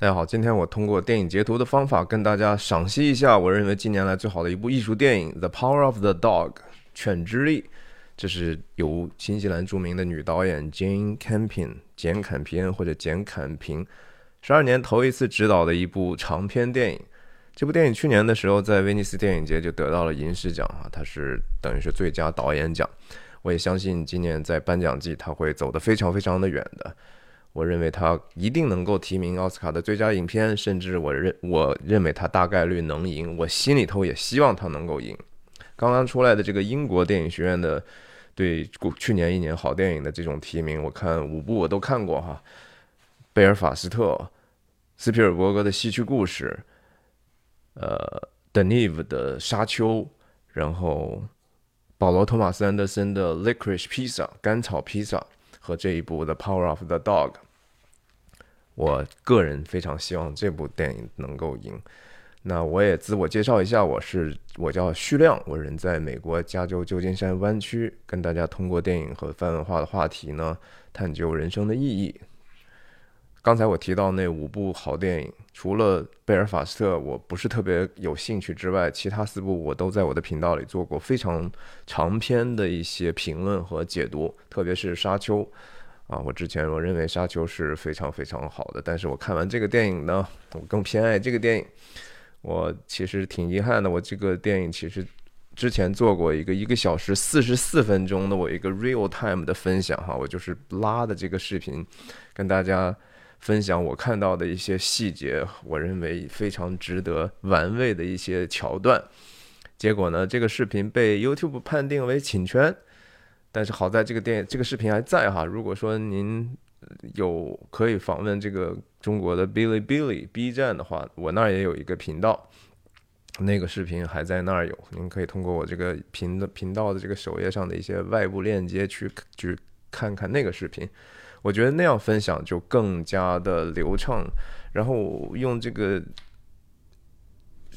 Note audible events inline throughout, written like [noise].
大家好，今天我通过电影截图的方法跟大家赏析一下我认为近年来最好的一部艺术电影《The Power of the Dog》犬之力。这是由新西兰著名的女导演 Jane Campion 简坎皮恩或者简坎平十二年头一次执导的一部长篇电影。这部电影去年的时候在威尼斯电影节就得到了银狮奖啊，它是等于是最佳导演奖。我也相信今年在颁奖季它会走得非常非常的远的。我认为他一定能够提名奥斯卡的最佳影片，甚至我认我认为他大概率能赢。我心里头也希望他能够赢。刚刚出来的这个英国电影学院的对去年一年好电影的这种提名，我看五部我都看过哈，《贝尔法斯特》、斯皮尔伯格的《西区故事》、呃，德尼夫的《沙丘》，然后保罗·托马斯·安德森的《Licorice Pizza》甘草披萨和这一部《The Power of the Dog》。我个人非常希望这部电影能够赢。那我也自我介绍一下，我是我叫徐亮，我人在美国加州旧金山湾区，跟大家通过电影和泛文化的话题呢，探究人生的意义。刚才我提到那五部好电影，除了《贝尔法斯特》我不是特别有兴趣之外，其他四部我都在我的频道里做过非常长篇的一些评论和解读，特别是《沙丘》。啊，我之前我认为《沙丘》是非常非常好的，但是我看完这个电影呢，我更偏爱这个电影。我其实挺遗憾的，我这个电影其实之前做过一个一个小时四十四分钟的我一个 real time 的分享哈，我就是拉的这个视频，跟大家分享我看到的一些细节，我认为非常值得玩味的一些桥段。结果呢，这个视频被 YouTube 判定为侵权。但是好在这个电这个视频还在哈，如果说您有可以访问这个中国的哔哩哔哩 B 站的话，我那儿也有一个频道，那个视频还在那儿有，您可以通过我这个频的频道的这个首页上的一些外部链接去去看看那个视频，我觉得那样分享就更加的流畅，然后用这个。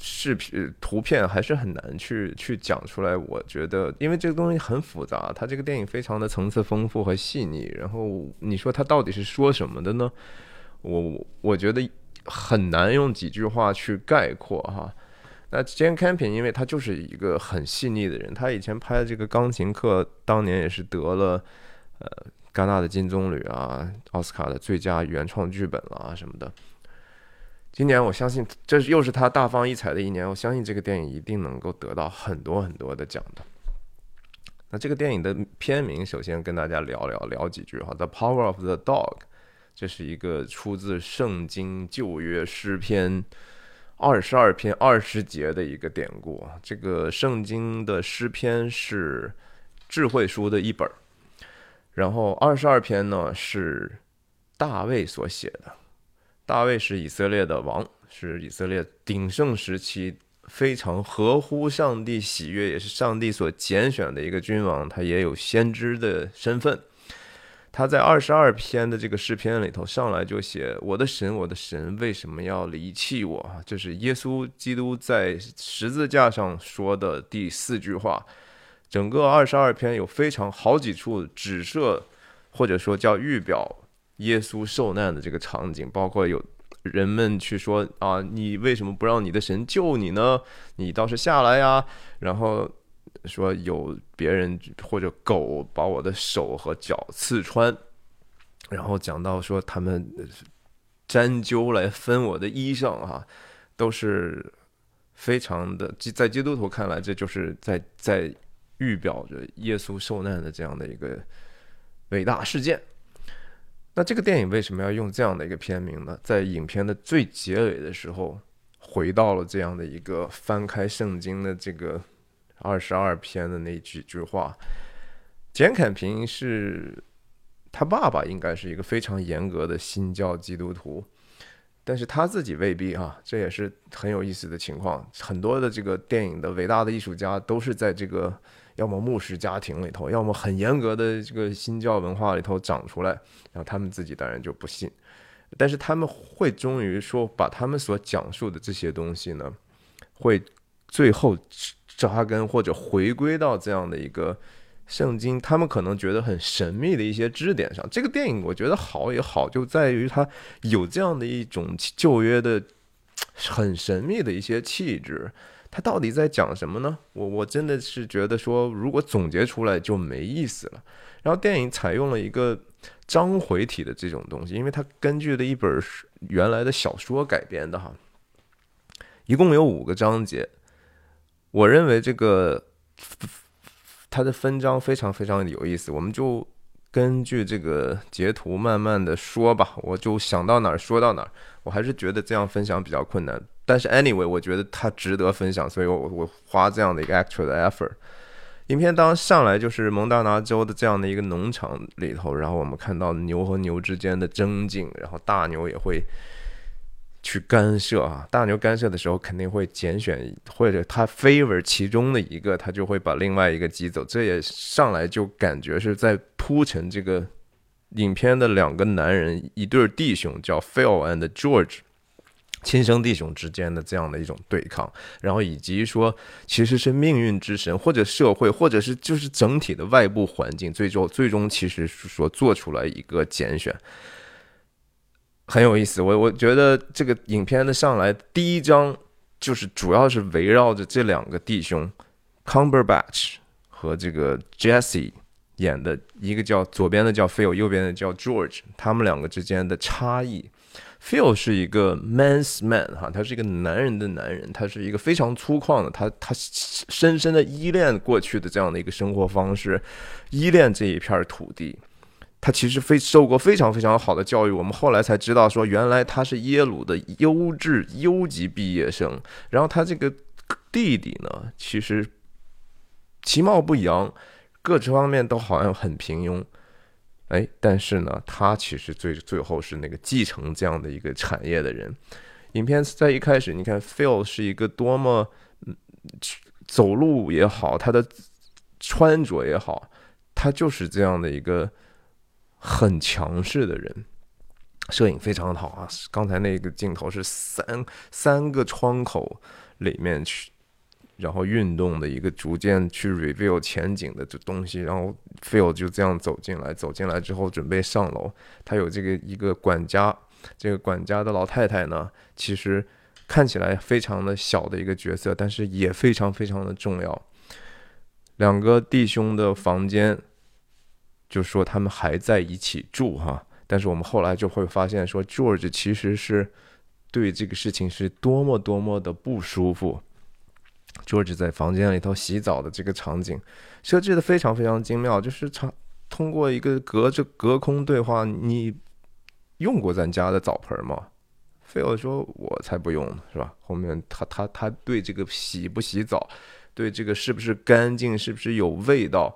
视频、图片还是很难去去讲出来。我觉得，因为这个东西很复杂，它这个电影非常的层次丰富和细腻。然后你说它到底是说什么的呢？我我觉得很难用几句话去概括哈。那 Jane Campion，因为他就是一个很细腻的人，他以前拍的这个钢琴课，当年也是得了呃戛纳的金棕榈啊，奥斯卡的最佳原创剧本啊什么的。今年我相信这又是他大放异彩的一年，我相信这个电影一定能够得到很多很多的奖的。那这个电影的片名，首先跟大家聊聊聊几句哈，《The Power of the Dog》，这是一个出自圣经旧约诗篇二十二篇二十节的一个典故。这个圣经的诗篇是智慧书的一本，然后二十二篇呢是大卫所写的。大卫是以色列的王，是以色列鼎盛时期非常合乎上帝喜悦，也是上帝所拣选的一个君王。他也有先知的身份。他在二十二篇的这个诗篇里头，上来就写：“我的神，我的神，为什么要离弃我？”这是耶稣基督在十字架上说的第四句话。整个二十二篇有非常好几处指涉，或者说叫预表。耶稣受难的这个场景，包括有人们去说啊，你为什么不让你的神救你呢？你倒是下来呀！然后说有别人或者狗把我的手和脚刺穿，然后讲到说他们针灸来分我的衣裳啊，都是非常的，在基督徒看来，这就是在在预表着耶稣受难的这样的一个伟大事件。那这个电影为什么要用这样的一个片名呢？在影片的最结尾的时候，回到了这样的一个翻开圣经的这个二十二篇的那几句话。简坎平是他爸爸，应该是一个非常严格的新教基督徒，但是他自己未必啊，这也是很有意思的情况。很多的这个电影的伟大的艺术家都是在这个。要么牧师家庭里头，要么很严格的这个新教文化里头长出来，然后他们自己当然就不信，但是他们会终于说把他们所讲述的这些东西呢，会最后扎根或者回归到这样的一个圣经，他们可能觉得很神秘的一些支点上。这个电影我觉得好也好，就在于它有这样的一种旧约的很神秘的一些气质。它到底在讲什么呢？我我真的是觉得说，如果总结出来就没意思了。然后电影采用了一个章回体的这种东西，因为它根据的一本原来的小说改编的哈，一共有五个章节。我认为这个它的分章非常非常有意思，我们就根据这个截图慢慢的说吧。我就想到哪儿说到哪儿，我还是觉得这样分享比较困难。但是 anyway，我觉得它值得分享，所以我我花这样的一个 actual effort。影片当上来就是蒙大拿州的这样的一个农场里头，然后我们看到牛和牛之间的争竞，然后大牛也会去干涉啊。大牛干涉的时候肯定会拣选或者他 favor 其中的一个，他就会把另外一个挤走。这也上来就感觉是在铺陈这个影片的两个男人，一对弟兄叫 Phil and George。亲生弟兄之间的这样的一种对抗，然后以及说，其实是命运之神或者社会，或者是就是整体的外部环境，最终最终其实是说做出来一个拣选，很有意思。我我觉得这个影片的上来第一章就是主要是围绕着这两个弟兄，Cumberbatch 和这个 Jesse 演的一个叫左边的叫 Phil，右边的叫 George，他们两个之间的差异。Phil 是一个 man's man 哈，他是一个男人的男人，他是一个非常粗犷的，他他深深的依恋过去的这样的一个生活方式，依恋这一片土地。他其实非受过非常非常好的教育，我们后来才知道说，原来他是耶鲁的优质优级毕业生。然后他这个弟弟呢，其实其貌不扬，各方面都好像很平庸。哎，但是呢，他其实最最后是那个继承这样的一个产业的人。影片在一开始，你看 Phil 是一个多么走路也好，他的穿着也好，他就是这样的一个很强势的人。摄影非常好啊，刚才那个镜头是三三个窗口里面去。然后运动的一个逐渐去 reveal 前景的这东西，然后 Phil 就这样走进来，走进来之后准备上楼，他有这个一个管家，这个管家的老太太呢，其实看起来非常的小的一个角色，但是也非常非常的重要。两个弟兄的房间，就说他们还在一起住哈，但是我们后来就会发现说，George 其实是对这个事情是多么多么的不舒服。George 在房间里头洗澡的这个场景设置的非常非常精妙，就是他通过一个隔着隔空对话，你用过咱家的澡盆吗？Phil 说：“我才不用呢，是吧？”后面他他他对这个洗不洗澡，对这个是不是干净，是不是有味道，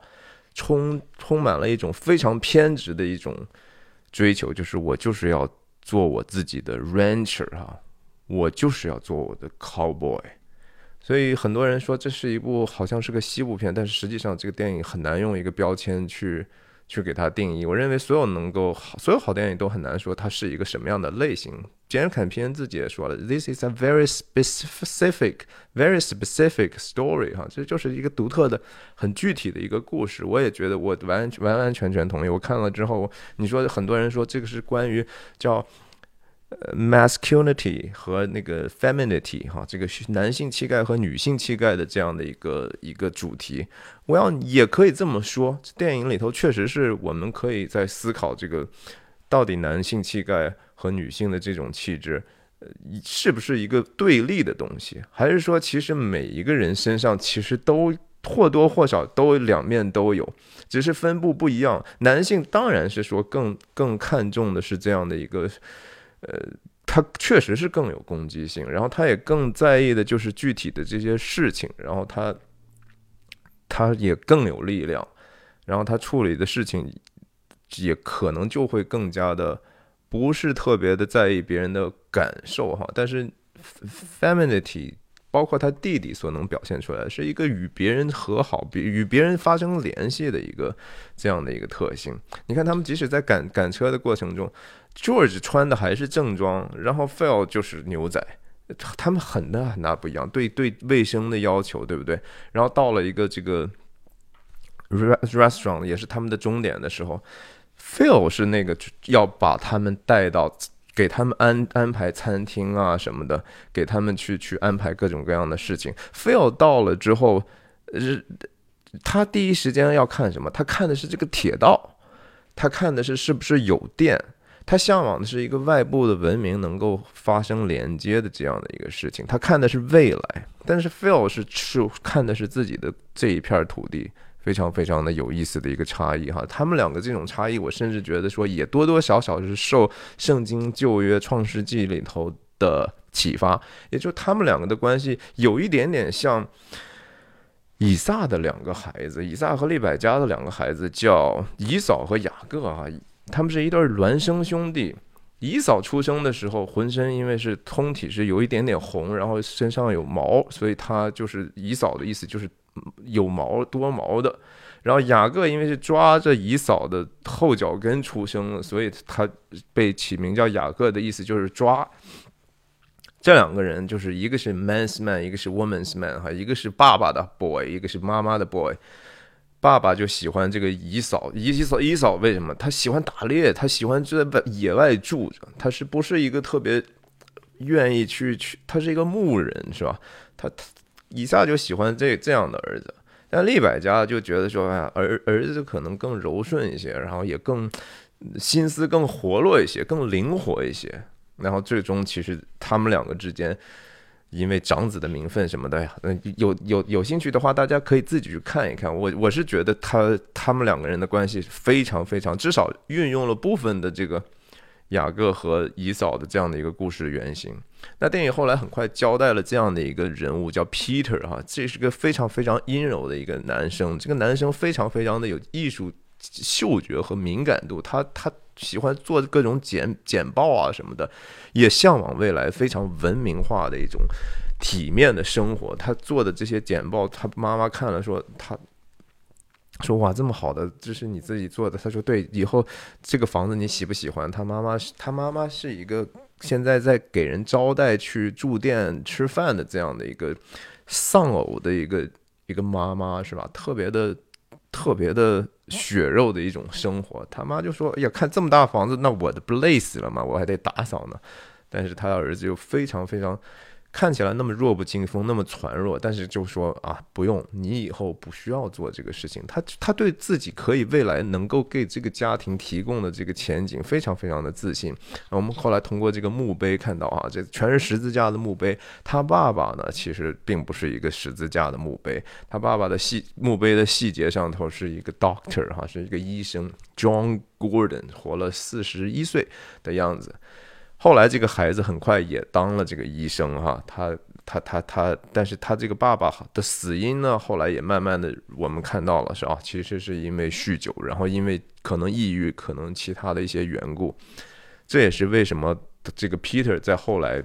充充满了一种非常偏执的一种追求，就是我就是要做我自己的 rancher 哈，我就是要做我的 cowboy。所以很多人说这是一部好像是个西部片，但是实际上这个电影很难用一个标签去去给它定义。我认为所有能够好所有好电影都很难说它是一个什么样的类型。杰恩·坎皮恩自己也说了，This is a very specific, very specific story，哈，这就是一个独特的、很具体的一个故事。我也觉得我完完完全全同意。我看了之后，你说很多人说这个是关于叫。Masculinity 和那个 femininity 哈，这个男性气概和女性气概的这样的一个一个主题，我要也可以这么说，电影里头确实是我们可以在思考这个到底男性气概和女性的这种气质，呃，是不是一个对立的东西，还是说其实每一个人身上其实都或多或少都两面都有，只是分布不一样。男性当然是说更更看重的是这样的一个。呃，他确实是更有攻击性，然后他也更在意的就是具体的这些事情，然后他他也更有力量，然后他处理的事情也可能就会更加的不是特别的在意别人的感受哈，但是 femininity。包括他弟弟所能表现出来，是一个与别人和好、比与别人发生联系的一个这样的一个特性。你看，他们即使在赶赶车的过程中，George 穿的还是正装，然后 Phil 就是牛仔，他们很大很大不一样。对对，卫生的要求，对不对？然后到了一个这个 restaurant 也是他们的终点的时候，Phil 是那个要把他们带到，给他们安安排餐厅啊什么的，给他们去去安排各种各样的事情。Phil 到了之后，呃，他第一时间要看什么？他看的是这个铁道，他看的是是不是有电。他向往的是一个外部的文明能够发生连接的这样的一个事情，他看的是未来，但是 Phil 是是看的是自己的这一片土地，非常非常的有意思的一个差异哈。他们两个这种差异，我甚至觉得说也多多少少是受圣经旧约创世纪里头的启发，也就他们两个的关系有一点点像以撒的两个孩子，以撒和利百加的两个孩子叫以扫和雅各啊。他们是一对孪生兄弟。姨嫂出生的时候，浑身因为是通体是有一点点红，然后身上有毛，所以他就是姨嫂的意思，就是有毛多毛的。然后雅各因为是抓着姨嫂的后脚跟出生，所以他被起名叫雅各的意思就是抓。这两个人就是一个是 man's man，一个是 woman's man，哈，一个是爸爸的 boy，一个是妈妈的 boy。爸爸就喜欢这个姨嫂，姨嫂姨嫂为什么？他喜欢打猎，他喜欢就在野外住着，他是不是一个特别愿意去去？他是一个牧人，是吧？他他以撒就喜欢这这样的儿子，但利百家就觉得说，哎呀，儿儿子可能更柔顺一些，然后也更心思更活络一些，更灵活一些，然后最终其实他们两个之间。因为长子的名分什么的呀，嗯，有有有兴趣的话，大家可以自己去看一看。我我是觉得他他们两个人的关系非常非常，至少运用了部分的这个雅各和以扫的这样的一个故事原型。那电影后来很快交代了这样的一个人物，叫 Peter 哈，这是个非常非常阴柔的一个男生。这个男生非常非常的有艺术嗅觉和敏感度，他他。喜欢做各种简简报啊什么的，也向往未来非常文明化的一种体面的生活。他做的这些简报，他妈妈看了说，他说哇这么好的，这是你自己做的。他说对，以后这个房子你喜不喜欢？他妈妈是他妈妈是一个现在在给人招待去住店吃饭的这样的一个丧偶的一个一个妈妈是吧？特别的。特别的血肉的一种生活，他妈就说：“哎呀，看这么大房子，那我的不累死了吗？我还得打扫呢。”但是他儿子又非常非常。看起来那么弱不禁风，那么孱弱，但是就说啊，不用，你以后不需要做这个事情。他他对自己可以未来能够给这个家庭提供的这个前景非常非常的自信。我们后来通过这个墓碑看到啊，这全是十字架的墓碑。他爸爸呢，其实并不是一个十字架的墓碑，他爸爸的细墓碑的细节上头是一个 doctor 哈，是一个医生 John Gordon，活了四十一岁的样子。后来这个孩子很快也当了这个医生哈，他他他他，但是他这个爸爸的死因呢，后来也慢慢的我们看到了是啊，其实是因为酗酒，然后因为可能抑郁，可能其他的一些缘故，这也是为什么这个 Peter 在后来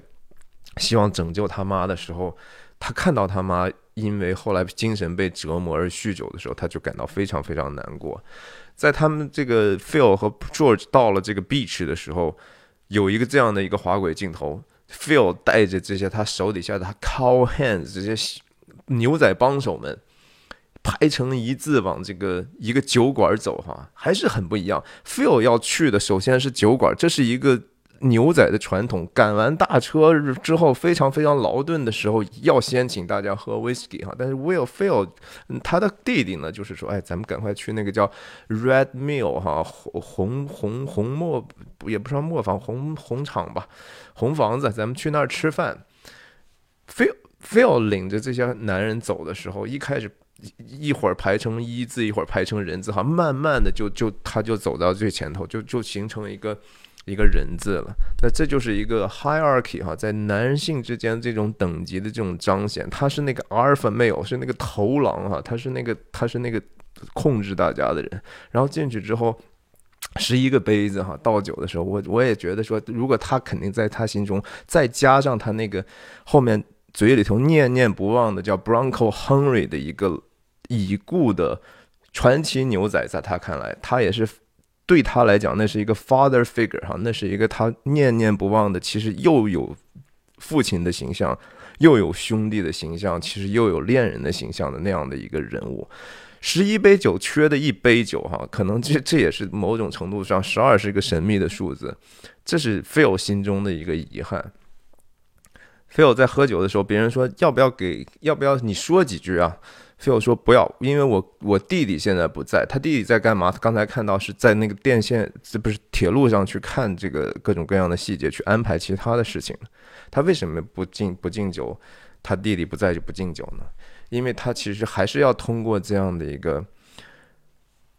希望拯救他妈的时候，他看到他妈因为后来精神被折磨而酗酒的时候，他就感到非常非常难过。在他们这个 Phil 和 George 到了这个 beach 的时候。有一个这样的一个滑轨镜头，Phil 带着这些他手底下的 cow hands 这些牛仔帮手们排成一字往这个一个酒馆走，哈，还是很不一样。Phil 要去的首先是酒馆，这是一个。牛仔的传统，赶完大车之后非常非常劳顿的时候，要先请大家喝 whisky 哈。但是 Will Phil 他的弟弟呢，就是说，哎，咱们赶快去那个叫 Red Mill 哈，红红红红磨也不算磨坊红红厂吧，红房子，咱们去那儿吃饭。Phil Phil 领着这些男人走的时候，一开始一会儿排成一字，一会儿排成人字哈，慢慢的就就他就走到最前头，就就形成一个。一个人字了，那这就是一个 hierarchy 哈，在男性之间这种等级的这种彰显，他是那个 alpha male，是那个头狼哈，他是那个他是那个控制大家的人。然后进去之后，十一个杯子哈，倒酒的时候，我我也觉得说，如果他肯定在他心中，再加上他那个后面嘴里头念念不忘的叫 Bronco Henry 的一个已故的传奇牛仔，在他看来，他也是。对他来讲，那是一个 father figure 哈，那是一个他念念不忘的。其实又有父亲的形象，又有兄弟的形象，其实又有恋人的形象的那样的一个人物。十一杯酒缺的一杯酒哈，可能这这也是某种程度上，十二是一个神秘的数字，这是 Phil 心中的一个遗憾。Phil 在喝酒的时候，别人说要不要给，要不要你说几句啊？Phil 说不要，因为我我弟弟现在不在，他弟弟在干嘛？他刚才看到是在那个电线，这不是铁路上去看这个各种各样的细节，去安排其他的事情。他为什么不敬不敬酒？他弟弟不在就不敬酒呢？因为他其实还是要通过这样的一个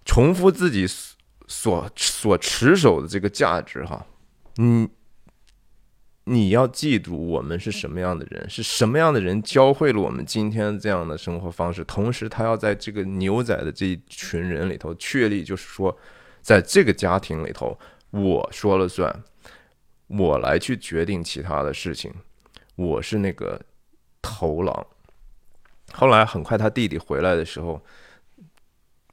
重复自己所所持守的这个价值哈，嗯，你要记住我们是什么样的人，是什么样的人教会了我们今天这样的生活方式。同时，他要在这个牛仔的这一群人里头确立，就是说，在这个家庭里头，我说了算，我来去决定其他的事情，我是那个头狼。后来很快，他弟弟回来的时候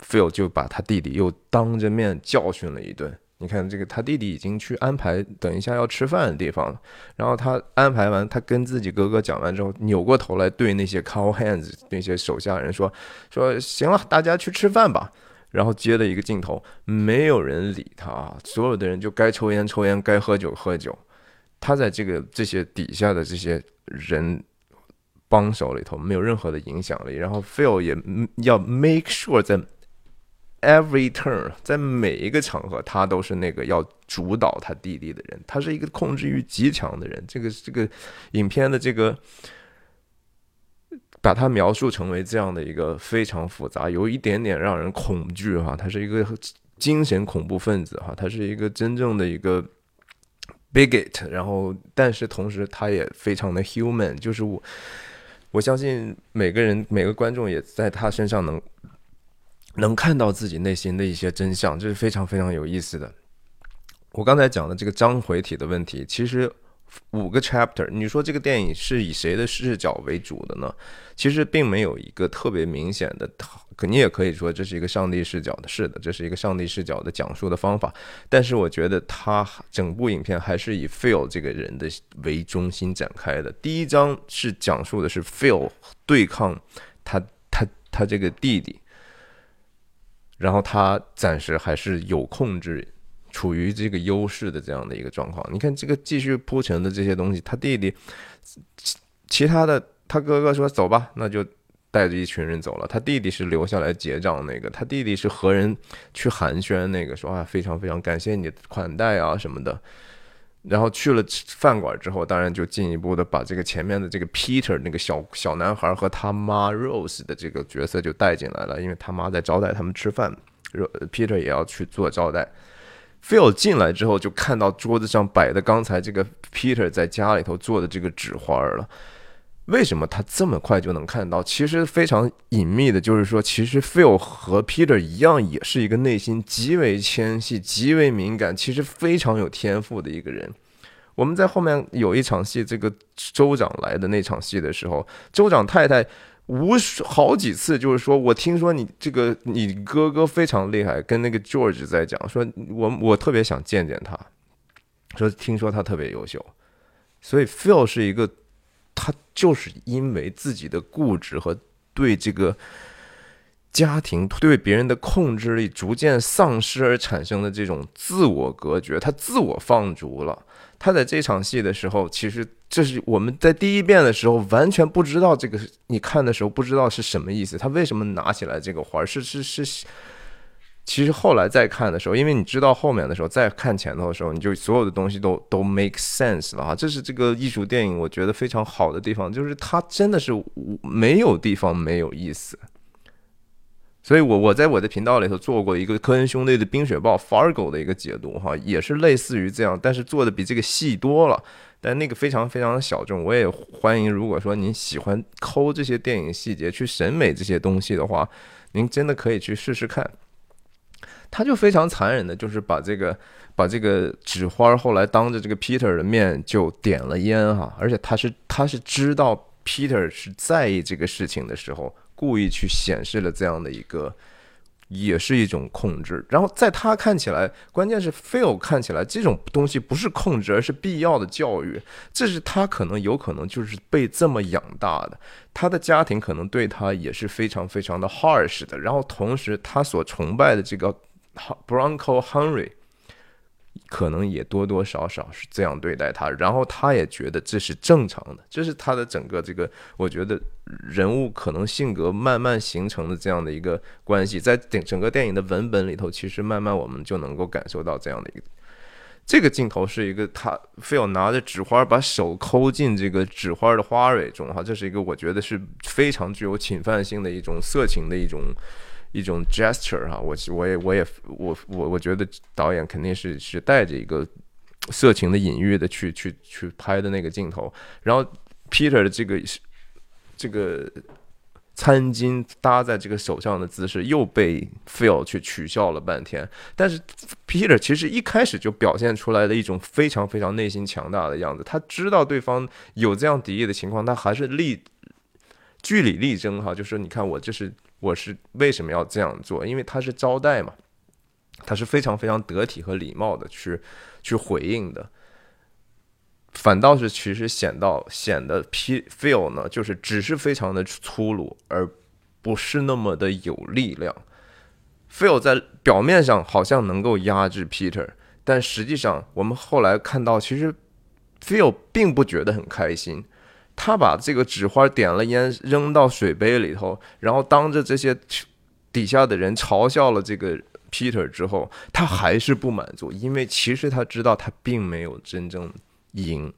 ，Phil 就把他弟弟又当着面教训了一顿。你看，这个他弟弟已经去安排等一下要吃饭的地方了。然后他安排完，他跟自己哥哥讲完之后，扭过头来对那些 call hands 那些手下人说：“说行了，大家去吃饭吧。”然后接了一个镜头，没有人理他啊，所有的人就该抽烟抽烟，该喝酒喝酒。他在这个这些底下的这些人。帮手里头没有任何的影响力，然后 Phil 也要 make sure 在 every turn，在每一个场合，他都是那个要主导他弟弟的人，他是一个控制欲极强的人。这个这个影片的这个把他描述成为这样的一个非常复杂，有一点点让人恐惧哈，他是一个精神恐怖分子哈，他是一个真正的一个 bigot，然后但是同时他也非常的 human，就是我。我相信每个人、每个观众也在他身上能能看到自己内心的一些真相，这是非常非常有意思的。我刚才讲的这个章回体的问题，其实。五个 chapter，你说这个电影是以谁的视角为主的呢？其实并没有一个特别明显的，可你也可以说这是一个上帝视角的，是的，这是一个上帝视角的讲述的方法。但是我觉得他整部影片还是以 Phil 这个人的为中心展开的。第一章是讲述的是 Phil 对抗他他他这个弟弟，然后他暂时还是有控制。处于这个优势的这样的一个状况，你看这个继续铺陈的这些东西，他弟弟，其其他的他哥哥说走吧，那就带着一群人走了。他弟弟是留下来结账那个，他弟弟是和人去寒暄那个，说啊非常非常感谢你的款待啊什么的。然后去了饭馆之后，当然就进一步的把这个前面的这个 Peter 那个小小男孩和他妈 Rose 的这个角色就带进来了，因为他妈在招待他们吃饭，Peter 也要去做招待。Phil 进来之后，就看到桌子上摆的刚才这个 Peter 在家里头做的这个纸花了。为什么他这么快就能看到？其实非常隐秘的，就是说，其实 Phil 和 Peter 一样，也是一个内心极为纤细、极为敏感，其实非常有天赋的一个人。我们在后面有一场戏，这个州长来的那场戏的时候，州长太太。无数好几次，就是说我听说你这个你哥哥非常厉害，跟那个 George 在讲，说我我特别想见见他，说听说他特别优秀，所以 Phil 是一个，他就是因为自己的固执和对这个家庭对别人的控制力逐渐丧失而产生的这种自我隔绝，他自我放逐了。他在这场戏的时候，其实这是我们在第一遍的时候完全不知道这个，你看的时候不知道是什么意思。他为什么拿起来这个花？是是是，其实后来再看的时候，因为你知道后面的时候，再看前头的时候，你就所有的东西都都 make sense 了哈。这是这个艺术电影我觉得非常好的地方，就是它真的是没有地方没有意思。所以，我我在我的频道里头做过一个科恩兄弟的《冰雪暴》Fargo 的一个解读，哈，也是类似于这样，但是做的比这个细多了，但那个非常非常的小众。我也欢迎，如果说您喜欢抠这些电影细节，去审美这些东西的话，您真的可以去试试看。他就非常残忍的，就是把这个把这个纸花后来当着这个 Peter 的面就点了烟，哈，而且他是他是知道 Peter 是在意这个事情的时候。故意去显示了这样的一个也是一种控制。然后在他看起来，关键是 Phil 看起来这种东西不是控制，而是必要的教育。这是他可能有可能就是被这么养大的，他的家庭可能对他也是非常非常的 harsh 的。然后同时他所崇拜的这个 Bronco Henry。可能也多多少少是这样对待他，然后他也觉得这是正常的，这是他的整个这个，我觉得人物可能性格慢慢形成的这样的一个关系，在整整个电影的文本里头，其实慢慢我们就能够感受到这样的一个，这个镜头是一个他非要拿着纸花把手抠进这个纸花的花蕊中哈，这是一个我觉得是非常具有侵犯性的一种色情的一种。一种 gesture 哈，我我也我也我我我觉得导演肯定是是带着一个色情的隐喻的去去去拍的那个镜头，然后 Peter 的这个这个餐巾搭在这个手上的姿势又被 Phil 去取笑了半天，但是 Peter 其实一开始就表现出来的一种非常非常内心强大的样子，他知道对方有这样敌意的情况，他还是力据理力争哈，就是你看我这是。我是为什么要这样做？因为他是招待嘛，他是非常非常得体和礼貌的去去回应的。反倒是其实显到显得 P feel 呢，就是只是非常的粗鲁，而不是那么的有力量。feel 在表面上好像能够压制 Peter，但实际上我们后来看到，其实 feel 并不觉得很开心。他把这个纸花点了烟，扔到水杯里头，然后当着这些底下的人嘲笑了这个 Peter 之后，他还是不满足，因为其实他知道他并没有真正赢，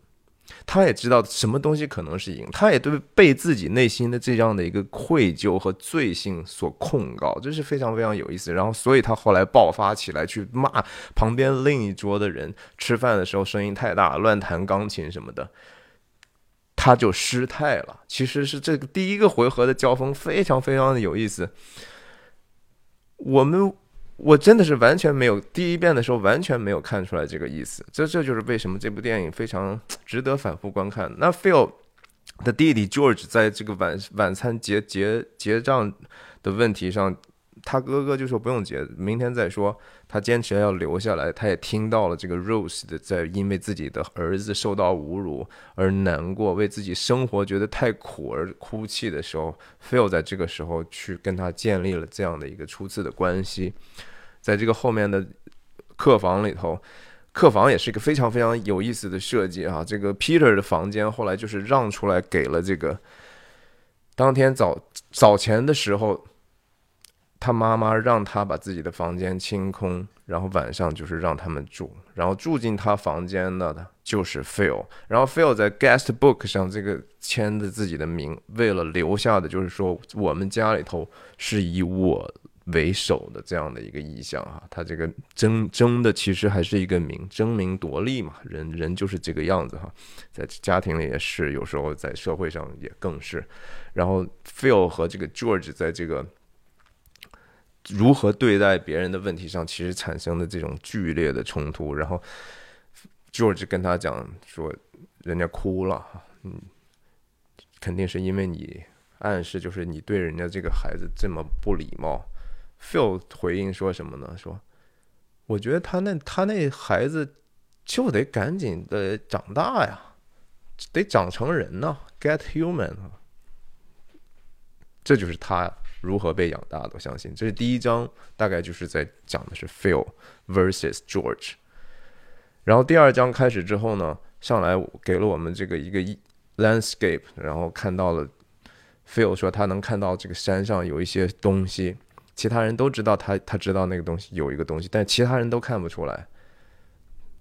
他也知道什么东西可能是赢，他也对被自己内心的这样的一个愧疚和罪性所控告，这是非常非常有意思。然后，所以他后来爆发起来，去骂旁边另一桌的人，吃饭的时候声音太大，乱弹钢琴什么的。他就失态了。其实是这个第一个回合的交锋非常非常的有意思。我们我真的是完全没有第一遍的时候完全没有看出来这个意思。这这就是为什么这部电影非常值得反复观看。那 Phil 的弟弟 George 在这个晚晚餐结结结账的问题上。他哥哥就说不用结，明天再说。他坚持要留下来。他也听到了这个 Rose 的在因为自己的儿子受到侮辱而难过，为自己生活觉得太苦而哭泣的时候，Phil 在这个时候去跟他建立了这样的一个初次的关系。在这个后面的客房里头，客房也是一个非常非常有意思的设计啊。这个 Peter 的房间后来就是让出来给了这个当天早早前的时候。他妈妈让他把自己的房间清空，然后晚上就是让他们住，然后住进他房间的就是 Phil，然后 Phil 在 guest book 上这个签的自己的名，为了留下的就是说我们家里头是以我为首的这样的一个意向啊，他这个争争的其实还是一个名，争名夺利嘛，人人就是这个样子哈，在家庭里也是，有时候在社会上也更是，然后 Phil 和这个 George 在这个。如何对待别人的问题上，其实产生的这种剧烈的冲突。然后，George 跟他讲说：“人家哭了，嗯，肯定是因为你暗示，就是你对人家这个孩子这么不礼貌。”Phil 回应说什么呢？说：“我觉得他那他那孩子就得赶紧的长大呀，得长成人呢，get human 啊。”这就是他。如何被养大的？我相信这是第一章，大概就是在讲的是 Phil versus George。然后第二章开始之后呢，上来给了我们这个一个 landscape，然后看到了 Phil 说他能看到这个山上有一些东西，其他人都知道他他知道那个东西有一个东西，但其他人都看不出来。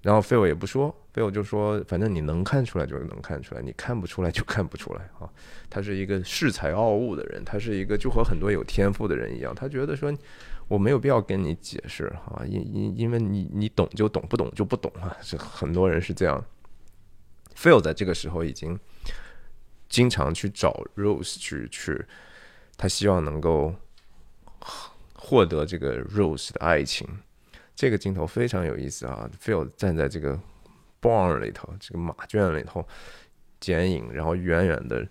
然后 Phil 也不说，Phil 就说：“反正你能看出来就能看出来，你看不出来就看不出来啊。”他是一个恃才傲物的人，他是一个就和很多有天赋的人一样，他觉得说我没有必要跟你解释啊，因因因为你你懂就懂，不懂就不懂啊。这很多人是这样。Phil 在这个时候已经经常去找 Rose 去去，他希望能够获得这个 Rose 的爱情。这个镜头非常有意思啊！Phil 站在这个 barn 里头，这个马圈里头剪影，然后远远的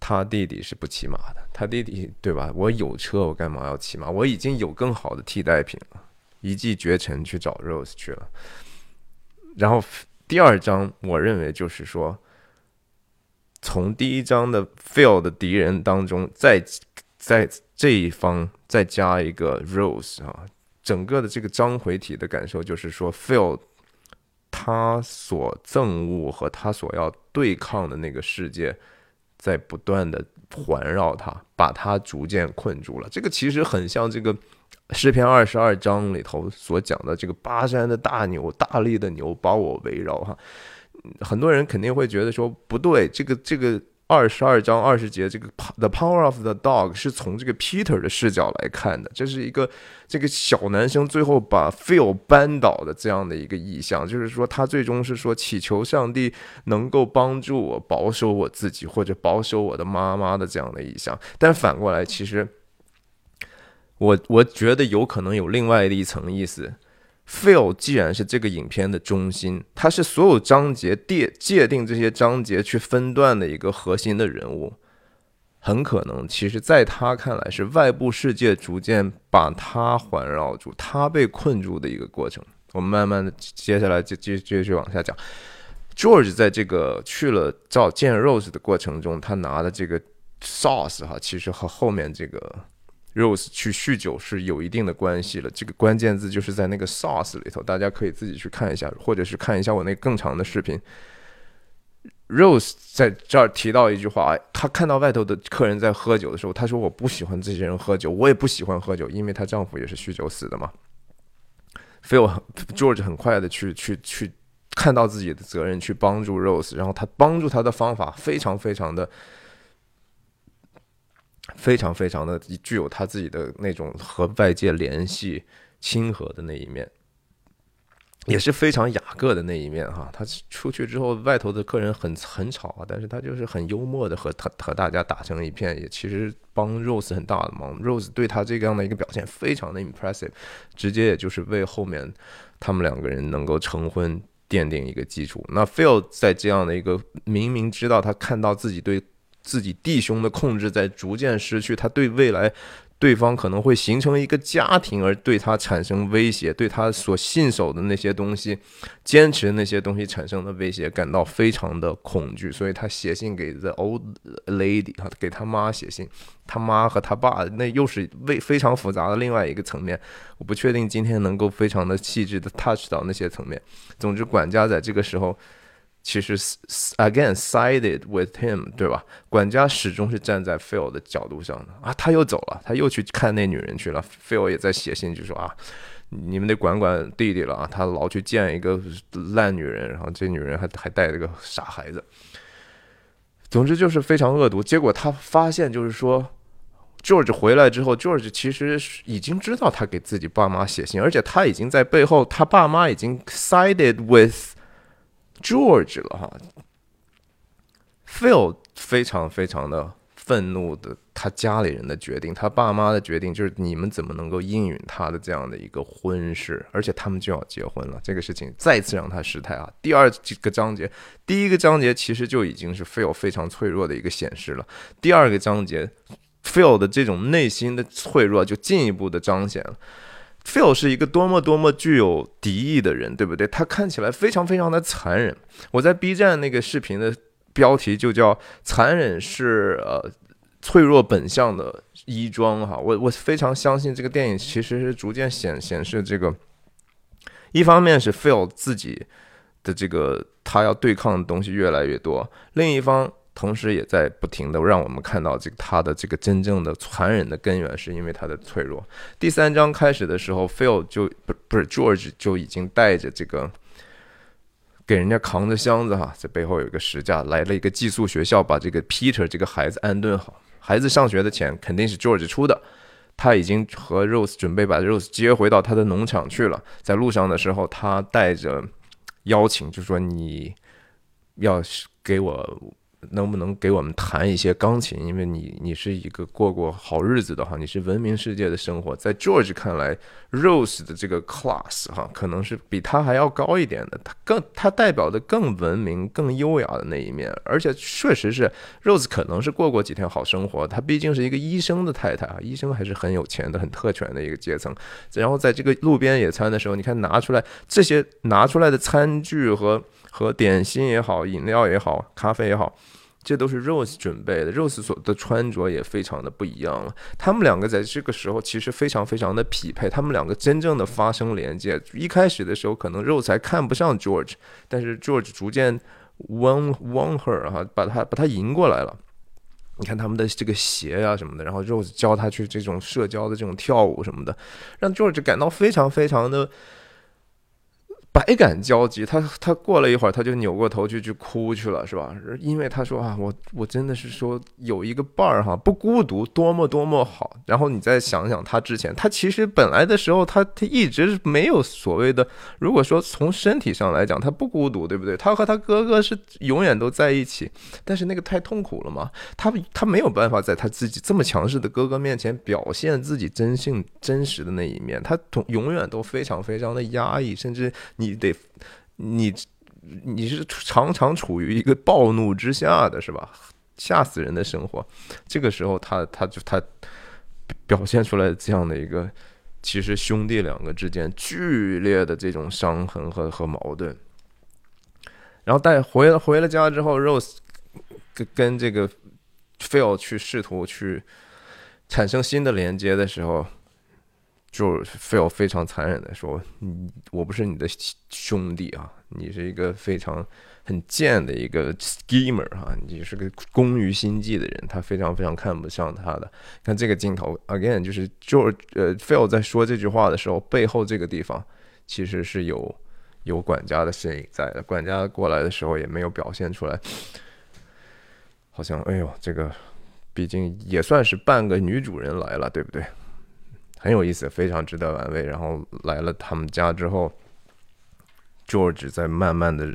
他弟弟是不骑马的，他弟弟对吧？我有车，我干嘛要骑马？我已经有更好的替代品了，一骑绝尘去找 Rose 去了。然后第二章，我认为就是说，从第一章的 Phil 的敌人当中，再在这一方再加一个 Rose 啊，整个的这个章回体的感受就是说，Phil 他所憎恶和他所要对抗的那个世界。在不断的环绕他，把他逐渐困住了。这个其实很像这个诗篇二十二章里头所讲的这个巴山的大牛、大力的牛把我围绕哈。很多人肯定会觉得说不对，这个这个。二十二章二十节，这个 The Power of the Dog 是从这个 Peter 的视角来看的，这是一个这个小男生最后把 Phil 扳倒的这样的一个意象，就是说他最终是说祈求上帝能够帮助我保守我自己或者保守我的妈妈的这样的意象。但反过来，其实我我觉得有可能有另外的一层意思。Phil 既然是这个影片的中心，他是所有章节界界定这些章节去分段的一个核心的人物，很可能其实在他看来是外部世界逐渐把他环绕住，他被困住的一个过程。我们慢慢的接下来就继继续往下讲。George 在这个去了找见 Rose 的过程中，他拿的这个 sauce 哈，其实和后面这个。Rose 去酗酒是有一定的关系了，这个关键字就是在那个 sauce 里头，大家可以自己去看一下，或者是看一下我那更长的视频。Rose 在这儿提到一句话，她看到外头的客人在喝酒的时候，她说：“我不喜欢这些人喝酒，我也不喜欢喝酒，因为她丈夫也是酗酒死的嘛。” Phil George 很快的去去去看到自己的责任，去帮助 Rose，然后他帮助他的方法非常非常的。非常非常的具有他自己的那种和外界联系亲和的那一面，也是非常雅各的那一面哈。他出去之后，外头的客人很很吵啊，但是他就是很幽默的和他和大家打成一片，也其实帮 Rose 很大的忙。Rose 对他这样的一个表现非常的 impressive，直接也就是为后面他们两个人能够成婚奠定一个基础。那 Phil 在这样的一个明明知道他看到自己对。自己弟兄的控制在逐渐失去，他对未来对方可能会形成一个家庭而对他产生威胁，对他所信守的那些东西、坚持那些东西产生的威胁感到非常的恐惧，所以他写信给 The Old Lady，他给他妈写信，他妈和他爸那又是为非常复杂的另外一个层面，我不确定今天能够非常的细致的 touch 到那些层面。总之，管家在这个时候。其实，again sided with him，对吧？管家始终是站在 Phil 的角度上的啊。他又走了，他又去看那女人去了。Phil 也在写信，就说啊，你们得管管弟弟了啊。他老去见一个烂女人，然后这女人还还带着个傻孩子。总之就是非常恶毒。结果他发现，就是说，George 回来之后，George 其实已经知道他给自己爸妈写信，而且他已经在背后，他爸妈已经 sided with。George 了哈，Phil 非常非常的愤怒的，他家里人的决定，他爸妈的决定，就是你们怎么能够应允他的这样的一个婚事，而且他们就要结婚了，这个事情再次让他失态啊。第二这个章节，第一个章节其实就已经是 Phil 非常脆弱的一个显示了，第二个章节，Phil 的这种内心的脆弱就进一步的彰显了。Phil 是一个多么多么具有敌意的人，对不对？他看起来非常非常的残忍。我在 B 站那个视频的标题就叫“残忍是呃脆弱本相的衣装”哈。我我非常相信这个电影其实是逐渐显显示这个，一方面是 Phil 自己的这个他要对抗的东西越来越多，另一方。同时也在不停的让我们看到这个他的这个真正的残忍的根源，是因为他的脆弱。第三章开始的时候，Phil 就不不是 George 就已经带着这个给人家扛着箱子哈，在背后有一个石架，来了一个寄宿学校，把这个 Peter 这个孩子安顿好。孩子上学的钱肯定是 George 出的，他已经和 Rose 准备把 Rose 接回到他的农场去了。在路上的时候，他带着邀请，就说你要给我。能不能给我们弹一些钢琴？因为你你是一个过过好日子的哈，你是文明世界的生活。在 George 看来，Rose 的这个 class 哈，可能是比他还要高一点的。他更他代表的更文明、更优雅的那一面。而且确实是 Rose 可能是过过几天好生活。他毕竟是一个医生的太太啊，医生还是很有钱的、很特权的一个阶层。然后在这个路边野餐的时候，你看拿出来这些拿出来的餐具和和点心也好，饮料也好，咖啡也好。这都是 Rose 准备的，Rose 所的穿着也非常的不一样了。他们两个在这个时候其实非常非常的匹配，他们两个真正的发生连接。一开始的时候，可能 Rose 还看不上 George，但是 George 逐渐 won won her 哈，把他把他赢过来了。你看他们的这个鞋呀什么的，然后 Rose 教他去这种社交的这种跳舞什么的，让 George 感到非常非常的。百感交集，他他过了一会儿，他就扭过头去去哭去了，是吧？因为他说啊，我我真的是说有一个伴儿哈，不孤独，多么多么好。然后你再想想他之前，他其实本来的时候，他他一直没有所谓的。如果说从身体上来讲，他不孤独，对不对？他和他哥哥是永远都在一起，但是那个太痛苦了嘛，他他没有办法在他自己这么强势的哥哥面前表现自己真性真实的那一面，他永永远都非常非常的压抑，甚至。你得，你你是常常处于一个暴怒之下的是吧？吓死人的生活。这个时候，他他就他表现出来这样的一个，其实兄弟两个之间剧烈的这种伤痕和和矛盾。然后带回了回了家之后，Rose 跟跟这个 Phil 去试图去产生新的连接的时候。就 feel 非常残忍的说，你我不是你的兄弟啊，你是一个非常很贱的一个 schemer 哈，你是个工于心计的人，他非常非常看不上他的。看这个镜头，again 就是就呃 feel 在说这句话的时候，背后这个地方其实是有有管家的身影在的，管家过来的时候也没有表现出来，好像哎呦这个毕竟也算是半个女主人来了，对不对？很有意思，非常值得玩味。然后来了他们家之后，George 在慢慢的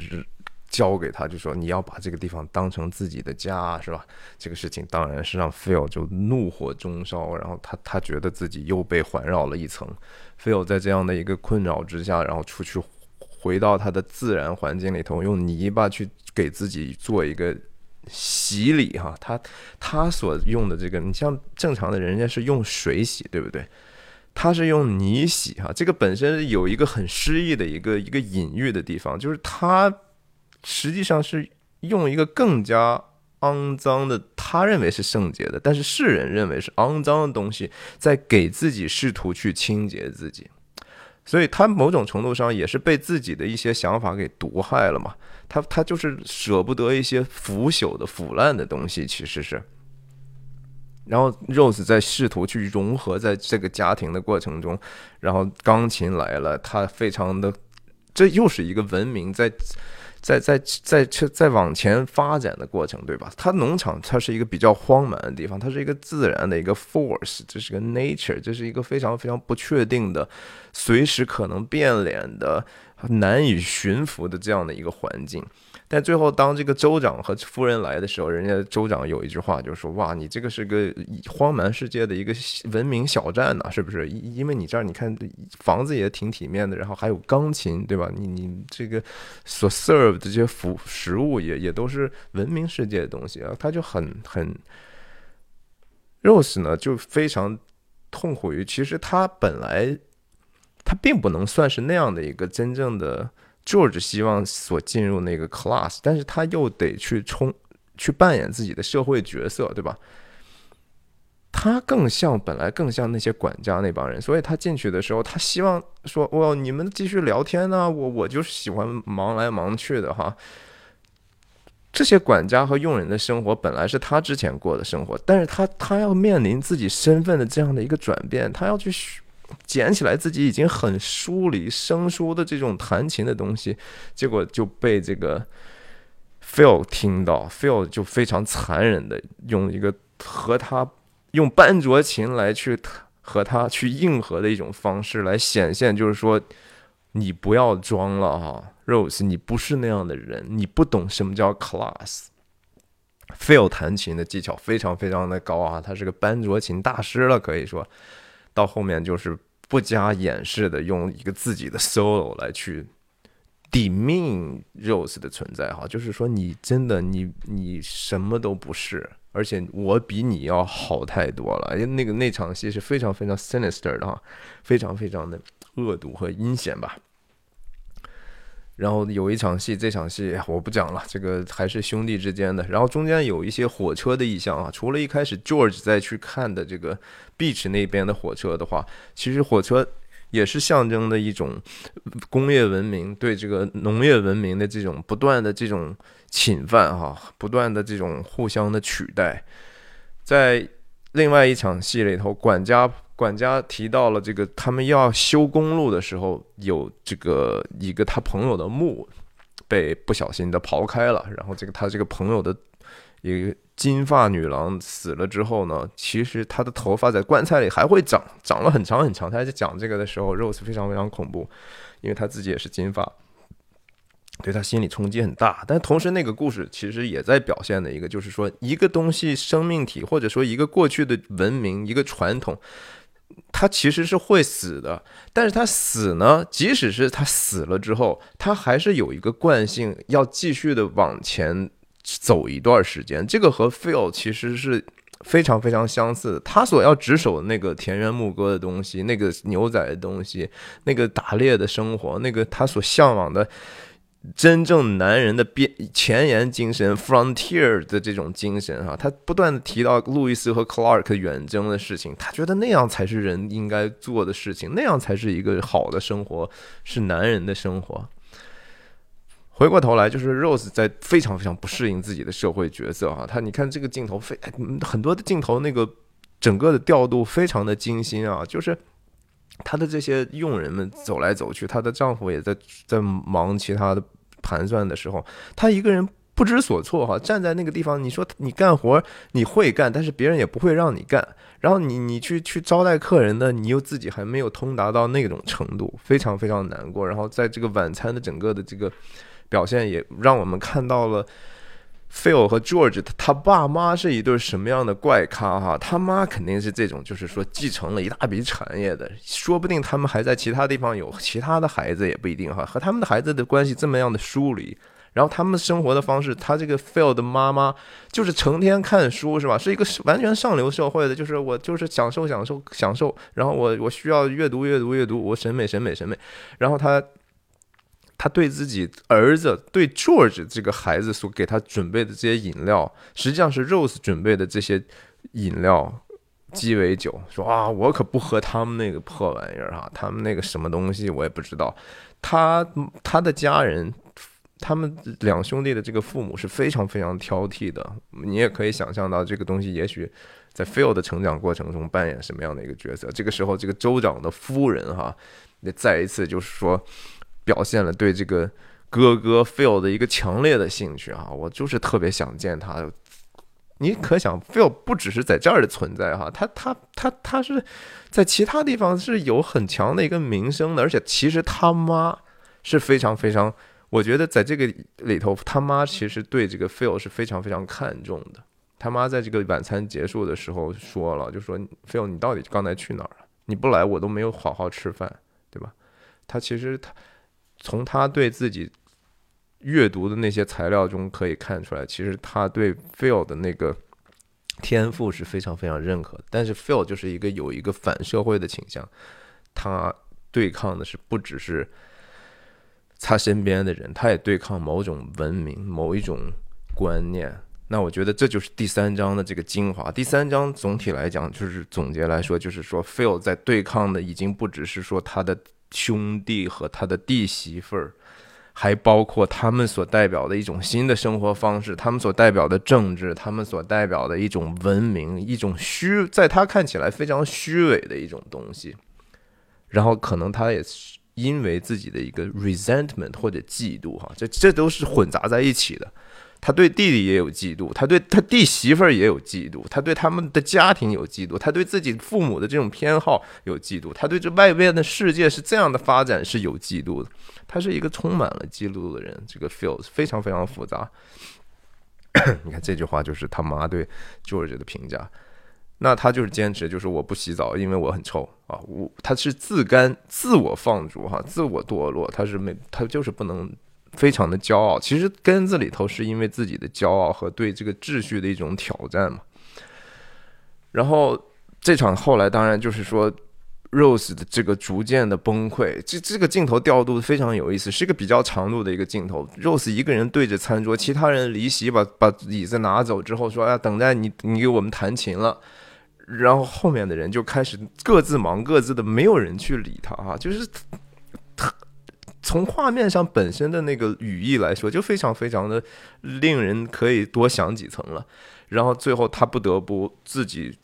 教给他，就说你要把这个地方当成自己的家，是吧？这个事情当然是让 Phil 就怒火中烧，然后他他觉得自己又被环绕了一层。Phil 在这样的一个困扰之下，然后出去回到他的自然环境里头，用泥巴去给自己做一个洗礼，哈，他他所用的这个，你像正常的人家是用水洗，对不对？他是用泥洗哈，这个本身有一个很诗意的一个一个隐喻的地方，就是他实际上是用一个更加肮脏的，他认为是圣洁的，但是世人认为是肮脏的东西，在给自己试图去清洁自己，所以他某种程度上也是被自己的一些想法给毒害了嘛，他他就是舍不得一些腐朽的腐烂的东西，其实是。然后 Rose 在试图去融合在这个家庭的过程中，然后钢琴来了，他非常的，这又是一个文明在在在在在在往前发展的过程，对吧？它农场它是一个比较荒蛮的地方，它是一个自然的一个 force，这是个 nature，这是一个非常非常不确定的，随时可能变脸的、难以驯服的这样的一个环境。但最后，当这个州长和夫人来的时候，人家州长有一句话，就说：“哇，你这个是个荒蛮世界的一个文明小站呐，是不是？因因为你这儿，你看房子也挺体面的，然后还有钢琴，对吧？你你这个所 serve 的这些服食物也也都是文明世界的东西啊。”他就很很，Rose 呢就非常痛苦于，其实他本来他并不能算是那样的一个真正的。George 希望所进入那个 class，但是他又得去冲去扮演自己的社会角色，对吧？他更像本来更像那些管家那帮人，所以他进去的时候，他希望说：“哇，你们继续聊天呢，我我就是喜欢忙来忙去的哈。”这些管家和佣人的生活本来是他之前过的生活，但是他他要面临自己身份的这样的一个转变，他要去。捡起来自己已经很疏离生疏的这种弹琴的东西，结果就被这个 Phil 听到，Phil 就非常残忍的用一个和他用班卓琴来去和他去硬核的一种方式来显现，就是说你不要装了哈，Rose，你不是那样的人，你不懂什么叫 class。Phil 弹琴的技巧非常非常的高啊，他是个班卓琴大师了，可以说到后面就是不加掩饰的用一个自己的 solo 来去 demean Rose 的存在哈，就是说你真的你你什么都不是，而且我比你要好太多了，因为那个那场戏是非常非常 sinister 的哈，非常非常的恶毒和阴险吧。然后有一场戏，这场戏我不讲了，这个还是兄弟之间的。然后中间有一些火车的意象啊，除了一开始 George 在去看的这个 Beach 那边的火车的话，其实火车也是象征的一种工业文明对这个农业文明的这种不断的这种侵犯哈，不断的这种互相的取代。在另外一场戏里头，管家。管家提到了这个，他们要修公路的时候，有这个一个他朋友的墓被不小心的刨开了，然后这个他这个朋友的一个金发女郎死了之后呢，其实她的头发在棺材里还会长，长了很长很长。他在讲这个的时候，Rose 非常非常恐怖，因为他自己也是金发。对他心理冲击很大，但同时那个故事其实也在表现的一个，就是说一个东西生命体，或者说一个过去的文明，一个传统。他其实是会死的，但是他死呢，即使是他死了之后，他还是有一个惯性，要继续的往前走一段时间。这个和 feel 其实是非常非常相似的。他所要执守的那个田园牧歌的东西，那个牛仔的东西，那个打猎的生活，那个他所向往的。真正男人的边前沿精神，frontier 的这种精神哈，他不断的提到路易斯和 Clark 远征的事情，他觉得那样才是人应该做的事情，那样才是一个好的生活，是男人的生活。回过头来，就是 Rose 在非常非常不适应自己的社会角色哈，他你看这个镜头非很多的镜头，那个整个的调度非常的精心啊，就是。她的这些佣人们走来走去，她的丈夫也在在忙其他的盘算的时候，他一个人不知所措哈，站在那个地方。你说你干活你会干，但是别人也不会让你干。然后你你去去招待客人呢，你又自己还没有通达到那种程度，非常非常难过。然后在这个晚餐的整个的这个表现，也让我们看到了。Phil 和 George，他爸妈是一对什么样的怪咖哈？他妈肯定是这种，就是说继承了一大笔产业的，说不定他们还在其他地方有其他的孩子也不一定哈。和他们的孩子的关系这么样的疏离，然后他们生活的方式，他这个 Phil 的妈妈就是成天看书是吧？是一个完全上流社会的，就是我就是享受享受享受，然后我我需要阅读阅读阅读，我审美审美审美，然后他。他对自己儿子、对 George 这个孩子所给他准备的这些饮料，实际上是 Rose 准备的这些饮料鸡尾酒。说啊，我可不喝他们那个破玩意儿哈，他们那个什么东西我也不知道。他他的家人，他们两兄弟的这个父母是非常非常挑剔的。你也可以想象到，这个东西也许在 Phil 的成长过程中扮演什么样的一个角色。这个时候，这个州长的夫人哈，那再一次就是说。表现了对这个哥哥 Phil 的一个强烈的兴趣啊！我就是特别想见他。你可想，Phil 不只是在这儿的存在哈，他他他他是在其他地方是有很强的一个名声的，而且其实他妈是非常非常，我觉得在这个里头，他妈其实对这个 Phil 是非常非常看重的。他妈在这个晚餐结束的时候说了，就说 Phil，你到底刚才去哪儿了？你不来，我都没有好好吃饭，对吧？他其实他。从他对自己阅读的那些材料中可以看出来，其实他对 Phil 的那个天赋是非常非常认可的。但是 Phil 就是一个有一个反社会的倾向，他对抗的是不只是他身边的人，他也对抗某种文明、某一种观念。那我觉得这就是第三章的这个精华。第三章总体来讲，就是总结来说，就是说 Phil 在对抗的已经不只是说他的。兄弟和他的弟媳妇儿，还包括他们所代表的一种新的生活方式，他们所代表的政治，他们所代表的一种文明，一种虚，在他看起来非常虚伪的一种东西。然后可能他也是因为自己的一个 resentment 或者嫉妒，哈，这这都是混杂在一起的。他对弟弟也有嫉妒，他对他弟媳妇儿也有嫉妒，他对他们的家庭有嫉妒，他对自己父母的这种偏好有嫉妒，他对这外边的世界是这样的发展是有嫉妒的。他是一个充满了嫉妒的人，这个 feel 非常非常复杂。[coughs] 你看这句话就是他妈对 George 的评价。那他就是坚持，就是我不洗澡，因为我很臭啊。我他是自甘、自我放逐哈，自我堕落。他是没，他就是不能非常的骄傲。其实根子里头是因为自己的骄傲和对这个秩序的一种挑战嘛。然后这场后来当然就是说。Rose 的这个逐渐的崩溃，这这个镜头调度非常有意思，是一个比较长度的一个镜头。Rose 一个人对着餐桌，其他人离席，把把椅子拿走之后，说：“哎，等待你，你给我们弹琴了。”然后后面的人就开始各自忙各自的，没有人去理他啊。就是他从画面上本身的那个语义来说，就非常非常的令人可以多想几层了。然后最后他不得不自己。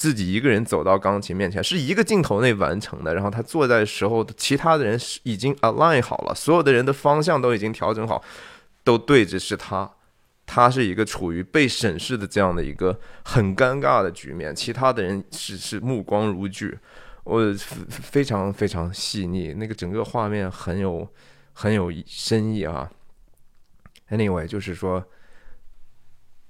自己一个人走到钢琴面前，是一个镜头内完成的。然后他坐在时候，其他的人已经 align 好了，所有的人的方向都已经调整好，都对着是他。他是一个处于被审视的这样的一个很尴尬的局面，其他的人是是目光如炬。我非常非常细腻，那个整个画面很有很有深意啊。Anyway，就是说。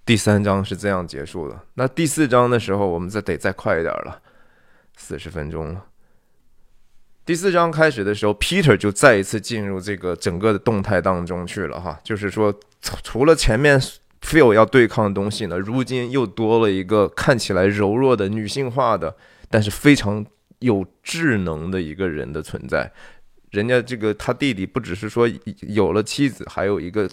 第三章是这样结束的。那第四章的时候，我们再得再快一点了，四十分钟了。第四章开始的时候，Peter 就再一次进入这个整个的动态当中去了哈。就是说，除了前面 Phil 要对抗的东西呢，如今又多了一个看起来柔弱的女性化的，但是非常有智能的一个人的存在。人家这个他弟弟不只是说有了妻子，还有一个。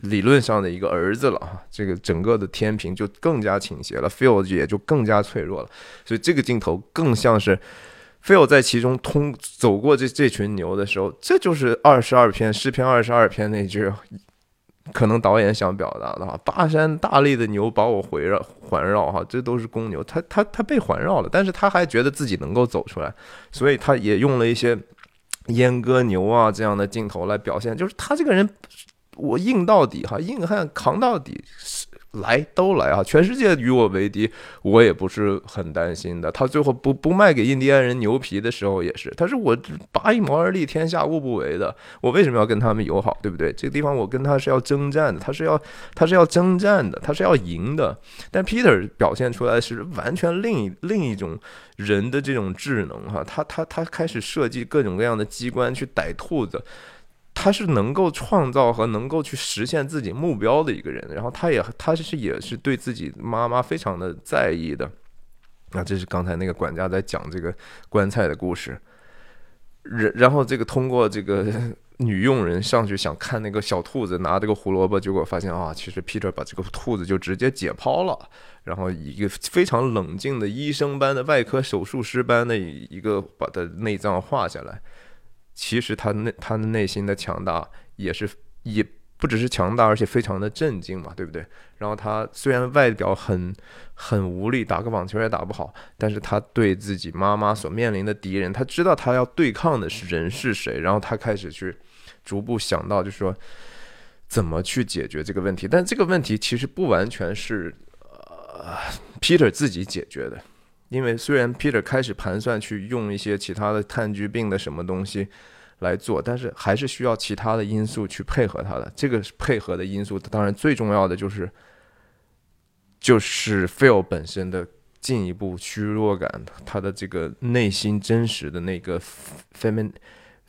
理论上的一个儿子了，这个整个的天平就更加倾斜了，Phil 也就更加脆弱了，所以这个镜头更像是 Phil 在其中通走过这这群牛的时候，这就是二十二篇诗篇二十二篇那句，可能导演想表达的哈，巴山大力的牛把我围绕环绕哈，这都是公牛，他他他被环绕了，但是他还觉得自己能够走出来，所以他也用了一些阉割牛啊这样的镜头来表现，就是他这个人。我硬到底哈，硬汉扛到底，来都来啊！全世界与我为敌，我也不是很担心的。他最后不不卖给印第安人牛皮的时候也是，他说我拔一毛而立，天下无不为的。我为什么要跟他们友好，对不对？这个地方我跟他是要征战的，他是要他是要征战的，他是要赢的。但 Peter 表现出来是完全另一另一种人的这种智能哈，他他他开始设计各种各样的机关去逮兔子。他是能够创造和能够去实现自己目标的一个人，然后他也他是也是对自己妈妈非常的在意的。那这是刚才那个管家在讲这个棺材的故事，然然后这个通过这个女佣人上去想看那个小兔子拿这个胡萝卜，结果发现啊，其实 Peter 把这个兔子就直接解剖了，然后一个非常冷静的医生般的外科手术师般的一个把它内脏画下来。其实他内他的内心的强大也是也不只是强大，而且非常的震惊嘛，对不对？然后他虽然外表很很无力，打个网球也打不好，但是他对自己妈妈所面临的敌人，他知道他要对抗的是人是谁，然后他开始去逐步想到，就是说怎么去解决这个问题。但这个问题其实不完全是呃 Peter 自己解决的。因为虽然 Peter 开始盘算去用一些其他的炭疽病的什么东西来做，但是还是需要其他的因素去配合他的。这个配合的因素，当然最重要的就是就是 Phil 本身的进一步虚弱感，他的这个内心真实的那个 feminine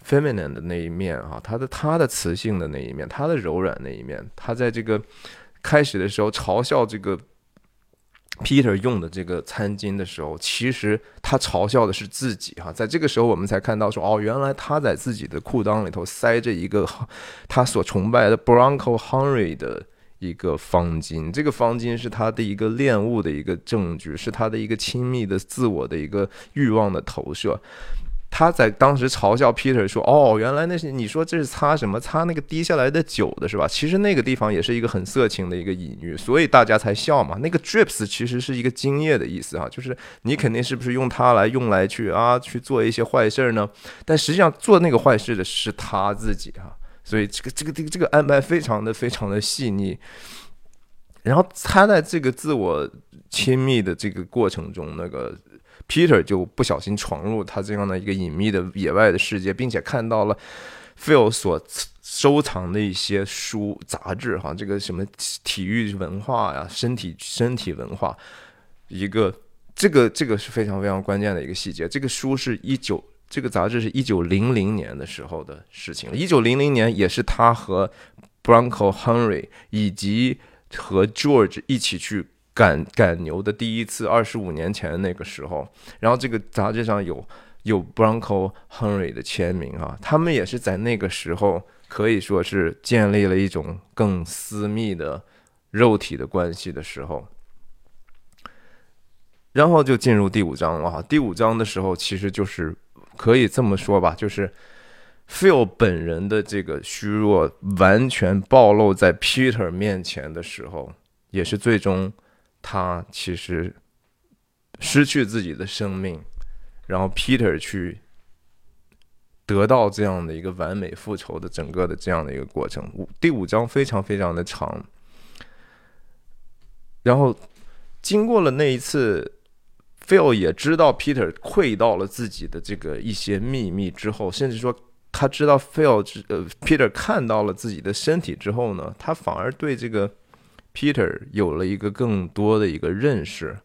feminine 的那一面啊，他的他的磁性的那一面，他的柔软那一面，他在这个开始的时候嘲笑这个。Peter 用的这个餐巾的时候，其实他嘲笑的是自己哈，在这个时候我们才看到说，哦，原来他在自己的裤裆里头塞着一个 [laughs] 他所崇拜的 Bronco Henry 的一个方巾，这个方巾是他的一个恋物的一个证据，是他的一个亲密的自我的一个欲望的投射。他在当时嘲笑 Peter 说：“哦，原来那是你说这是擦什么？擦那个滴下来的酒的是吧？其实那个地方也是一个很色情的一个隐喻，所以大家才笑嘛。那个 drips 其实是一个精液的意思哈，就是你肯定是不是用它来用来去啊去做一些坏事呢？但实际上做那个坏事的是他自己哈，所以这个这个这个这个安排非常的非常的细腻。然后他在这个自我亲密的这个过程中，那个。Peter 就不小心闯入他这样的一个隐秘的野外的世界，并且看到了 Phil 所收藏的一些书杂志哈，这个什么体育文化呀，身体身体文化，一个这个这个是非常非常关键的一个细节。这个书是一九，这个杂志是一九零零年的时候的事情，一九零零年也是他和 Bronco Henry 以及和 George 一起去赶赶牛的第一次，二十五年前那个时候，然后这个杂志上有。有 Bronco Henry 的签名啊，他们也是在那个时候可以说是建立了一种更私密的肉体的关系的时候，然后就进入第五章了。第五章的时候，其实就是可以这么说吧，就是 Phil 本人的这个虚弱完全暴露在 Peter 面前的时候，也是最终他其实失去自己的生命。然后 Peter 去得到这样的一个完美复仇的整个的这样的一个过程。第五章非常非常的长。然后经过了那一次，Phil 也知道 Peter 窥到了自己的这个一些秘密之后，甚至说他知道 Phil 呃 Peter 看到了自己的身体之后呢，他反而对这个 Peter 有了一个更多的一个认识。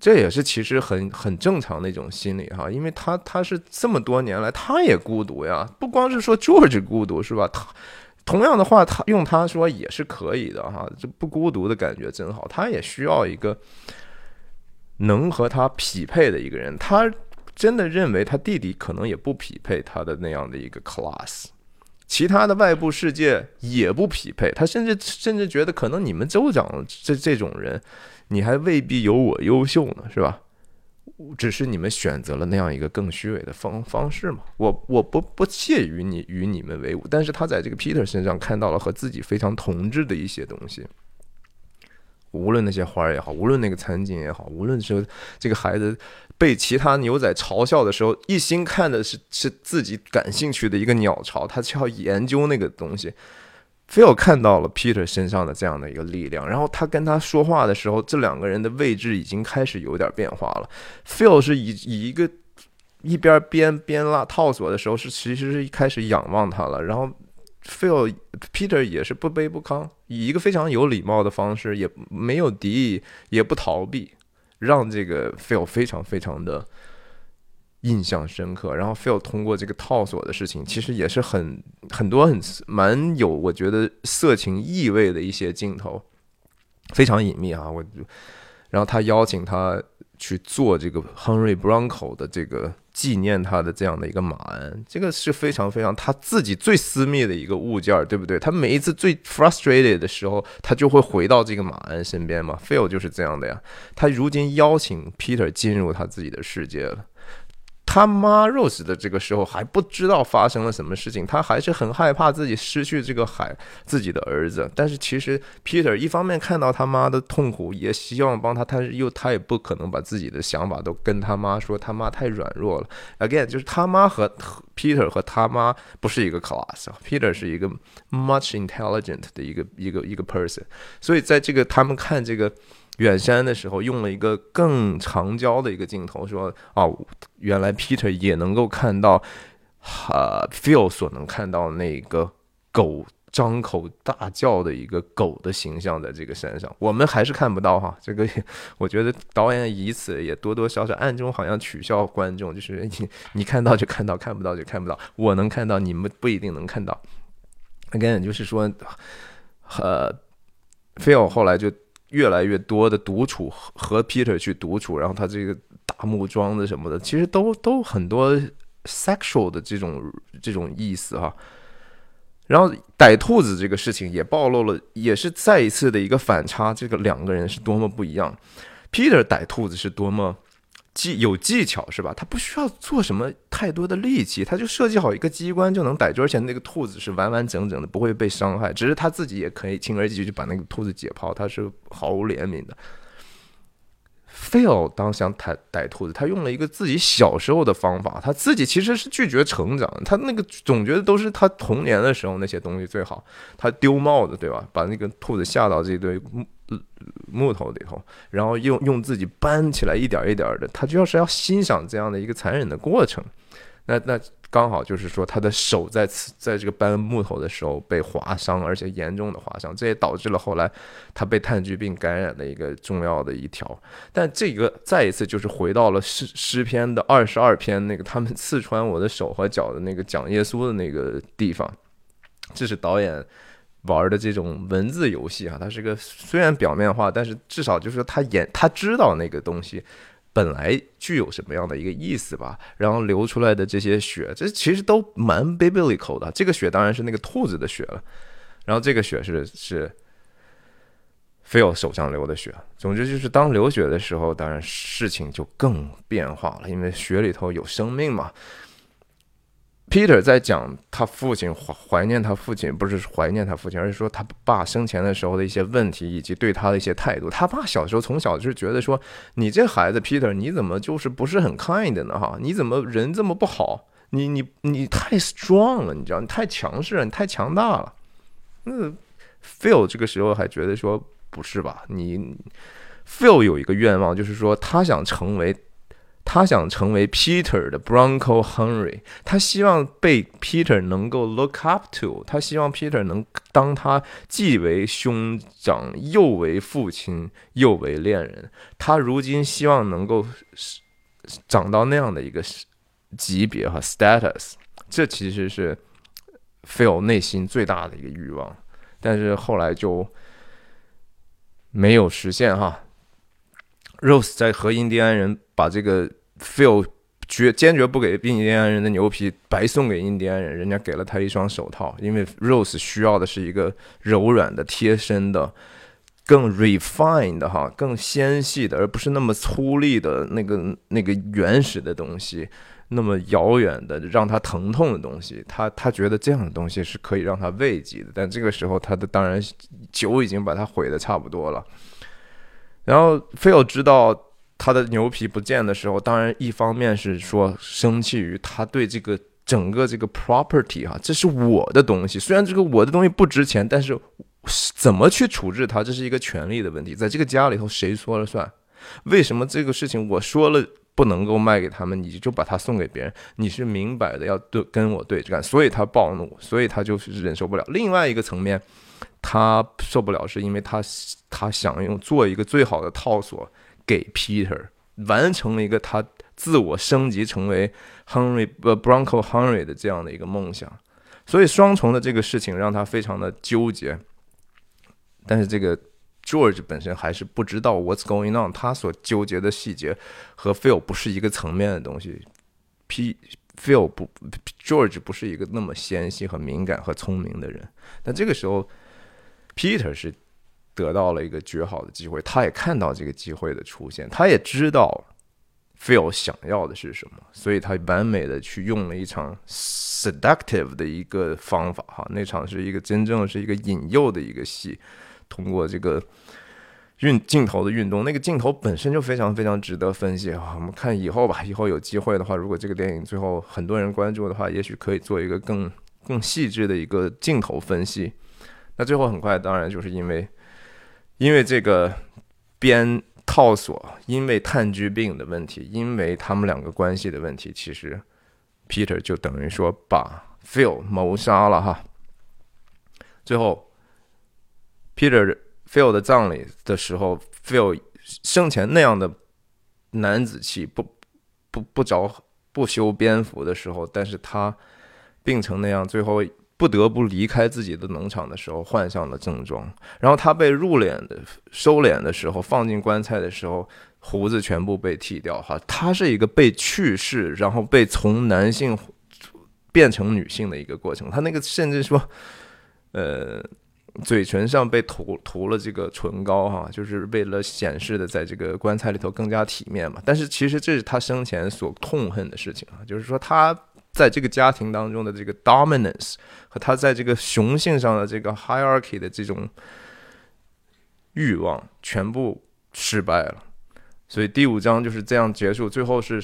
这也是其实很很正常的一种心理哈，因为他他是这么多年来他也孤独呀，不光是说 George 孤独是吧？他同样的话，他用他说也是可以的哈，这不孤独的感觉真好。他也需要一个能和他匹配的一个人。他真的认为他弟弟可能也不匹配他的那样的一个 class，其他的外部世界也不匹配。他甚至甚至觉得可能你们州长这这种人。你还未必有我优秀呢，是吧？只是你们选择了那样一个更虚伪的方方式嘛。我我不不屑于你与你们为伍，但是他在这个 Peter 身上看到了和自己非常同质的一些东西。无论那些花儿也好，无论那个餐巾也好，无论是这个孩子被其他牛仔嘲笑的时候，一心看的是是自己感兴趣的一个鸟巢，他就要研究那个东西。Phil 看到了 Peter 身上的这样的一个力量，然后他跟他说话的时候，这两个人的位置已经开始有点变化了。Phil 是以以一个一边边边拉套索的时候，是其实是一开始仰望他了。然后 Phil Peter 也是不卑不亢，以一个非常有礼貌的方式，也没有敌意，也不逃避，让这个 Phil 非常非常的。印象深刻，然后 Phil 通过这个套索的事情，其实也是很很多很蛮有我觉得色情意味的一些镜头，非常隐秘啊。我，然后他邀请他去做这个 Henry Bronco 的这个纪念他的这样的一个马鞍，这个是非常非常他自己最私密的一个物件，对不对？他每一次最 frustrated 的时候，他就会回到这个马鞍身边嘛。Phil 就是这样的呀，他如今邀请 Peter 进入他自己的世界了。他妈 Rose 的这个时候还不知道发生了什么事情，他还是很害怕自己失去这个海自己的儿子。但是其实 Peter 一方面看到他妈的痛苦，也希望帮他，但是又他也不可能把自己的想法都跟他妈说，他妈太软弱了。Again，就是他妈和 Peter 和他妈不是一个 class，Peter 是一个 much intelligent 的一个一个一个 person，所以在这个他们看这个。远山的时候用了一个更长焦的一个镜头，说：“哦，原来 Peter 也能够看到，哈，Phil 所能看到那个狗张口大叫的一个狗的形象在这个山上，我们还是看不到哈。这个我觉得导演以此也多多少少暗中好像取笑观众，就是 [laughs] 你你看到就看到，看不到就看不到。我能看到，你们不一定能看到。Again，就是说，呃，Phil 后来就。越来越多的独处和 Peter 去独处，然后他这个大木桩子什么的，其实都都很多 sexual 的这种这种意思哈。然后逮兔子这个事情也暴露了，也是再一次的一个反差，这个两个人是多么不一样。Peter 逮兔子是多么。技有技巧是吧？他不需要做什么太多的力气，他就设计好一个机关就能逮住，而且那个兔子是完完整整的，不会被伤害。只是他自己也可以轻而易举就把那个兔子解剖，他是毫无怜悯的。Phil 当想逮逮兔子，他用了一个自己小时候的方法，他自己其实是拒绝成长，他那个总觉得都是他童年的时候那些东西最好。他丢帽子对吧？把那个兔子下到这堆。木头里头，然后用用自己搬起来，一点一点的，他就是要欣赏这样的一个残忍的过程。那那刚好就是说他的手在在这个搬木头的时候被划伤，而且严重的划伤，这也导致了后来他被炭疽病感染的一个重要的一条。但这个再一次就是回到了诗诗篇的二十二篇那个他们刺穿我的手和脚的那个讲耶稣的那个地方，这是导演。玩的这种文字游戏啊，它是个虽然表面化，但是至少就是他演他知道那个东西本来具有什么样的一个意思吧。然后流出来的这些血，这其实都蛮 biblical 的。这个血当然是那个兔子的血了，然后这个血是是 Phil 手上流的血。总之就是当流血的时候，当然事情就更变化了，因为血里头有生命嘛。Peter 在讲他父亲怀怀念他父亲，不是怀念他父亲，而是说他爸生前的时候的一些问题，以及对他的一些态度。他爸小时候从小就是觉得说，你这孩子 Peter，你怎么就是不是很 kind 呢？哈，你怎么人这么不好？你你你太 strong 了，你知道，你太强势了，你太强大了。那 Phil 这个时候还觉得说，不是吧？你 Phil 有一个愿望，就是说他想成为。他想成为 Peter 的 Bronco Henry，他希望被 Peter 能够 look up to，他希望 Peter 能当他既为兄长，又为父亲，又为恋人。他如今希望能够长到那样的一个级别和 status，这其实是 Phil 内心最大的一个欲望，但是后来就没有实现哈。Rose 在和印第安人把这个 Phil 决坚决不给印第安人的牛皮白送给印第安人，人家给了他一双手套，因为 Rose 需要的是一个柔软的、贴身的、更 refined 哈、更纤细的，而不是那么粗粝的那个那个原始的东西，那么遥远的让他疼痛的东西。他他觉得这样的东西是可以让他慰藉的，但这个时候他的当然酒已经把他毁的差不多了。然后菲尔知道他的牛皮不见的时候，当然一方面是说生气于他对这个整个这个 property 哈，这是我的东西，虽然这个我的东西不值钱，但是怎么去处置它，这是一个权利的问题，在这个家里头谁说了算？为什么这个事情我说了不能够卖给他们，你就把它送给别人？你是明摆的要对跟我对着干，所以他暴怒，所以他就是忍受不了。另外一个层面。他受不了，是因为他他想用做一个最好的套索给 Peter，完成了一个他自我升级成为 Henry 呃 Bronco Henry 的这样的一个梦想，所以双重的这个事情让他非常的纠结。但是这个 George 本身还是不知道 What's going on，他所纠结的细节和 Phil 不是一个层面的东西。P Phil 不 George 不是一个那么纤细和敏感和聪明的人，但这个时候。Peter 是得到了一个绝好的机会，他也看到这个机会的出现，他也知道 Phil 想要的是什么，所以他完美的去用了一场 seductive 的一个方法，哈，那场是一个真正是一个引诱的一个戏，通过这个运镜头的运动，那个镜头本身就非常非常值得分析啊。我们看以后吧，以后有机会的话，如果这个电影最后很多人关注的话，也许可以做一个更更细致的一个镜头分析。那最后很快，当然就是因为，因为这个编套索，因为炭疽病的问题，因为他们两个关系的问题，其实 Peter 就等于说把 Phil 谋杀了哈。最后，Peter Phil 的葬礼的时候，Phil 生前那样的男子气，不不不着不修边幅的时候，但是他病成那样，最后。不得不离开自己的农场的时候，换上了正装。然后他被入殓的、收敛的时候，放进棺材的时候，胡子全部被剃掉。哈，他是一个被去世，然后被从男性变成女性的一个过程。他那个甚至说，呃，嘴唇上被涂涂了这个唇膏，哈，就是为了显示的，在这个棺材里头更加体面嘛。但是其实这是他生前所痛恨的事情啊，就是说他。在这个家庭当中的这个 dominance 和他在这个雄性上的这个 hierarchy 的这种欲望全部失败了，所以第五章就是这样结束。最后是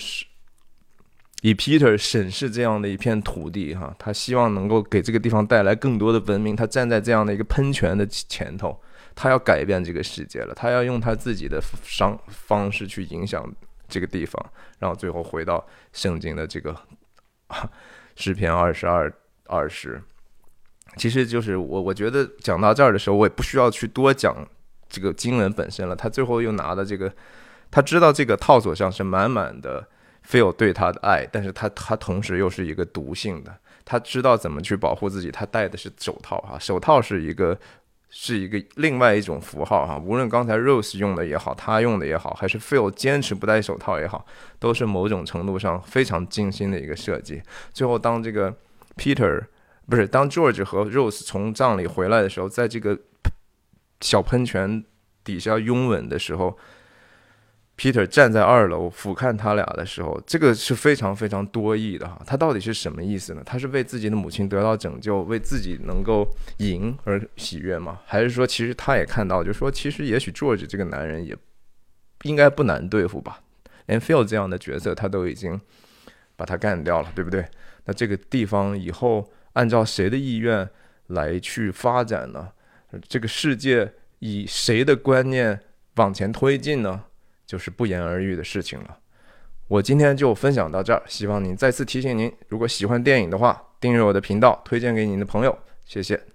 以 Peter 审视这样的一片土地，哈，他希望能够给这个地方带来更多的文明。他站在这样的一个喷泉的前头，他要改变这个世界了。他要用他自己的方方式去影响这个地方，然后最后回到圣经的这个。[laughs] 诗篇二十二二十。其实就是我，我觉得讲到这儿的时候，我也不需要去多讲这个经文本身了。他最后又拿的这个，他知道这个套索上是满满的 feel 对他的爱，但是他他同时又是一个毒性的，他知道怎么去保护自己。他戴的是手套哈，手套是一个是一个另外一种符号哈。无论刚才 Rose 用的也好，他用的也好，还是 Phil 坚持不戴手套也好，都是某种程度上非常精心的一个设计。最后当这个 Peter。不是，当 George 和 Rose 从葬礼回来的时候，在这个小喷泉底下拥吻的时候，Peter 站在二楼俯瞰他俩的时候，这个是非常非常多义的哈。他到底是什么意思呢？他是为自己的母亲得到拯救，为自己能够赢而喜悦吗？还是说，其实他也看到，就说，其实也许 George 这个男人也应该不难对付吧？连 Phil 这样的角色，他都已经把他干掉了，对不对？那这个地方以后。按照谁的意愿来去发展呢？这个世界以谁的观念往前推进呢？就是不言而喻的事情了。我今天就分享到这儿，希望您再次提醒您，如果喜欢电影的话，订阅我的频道，推荐给您的朋友，谢谢。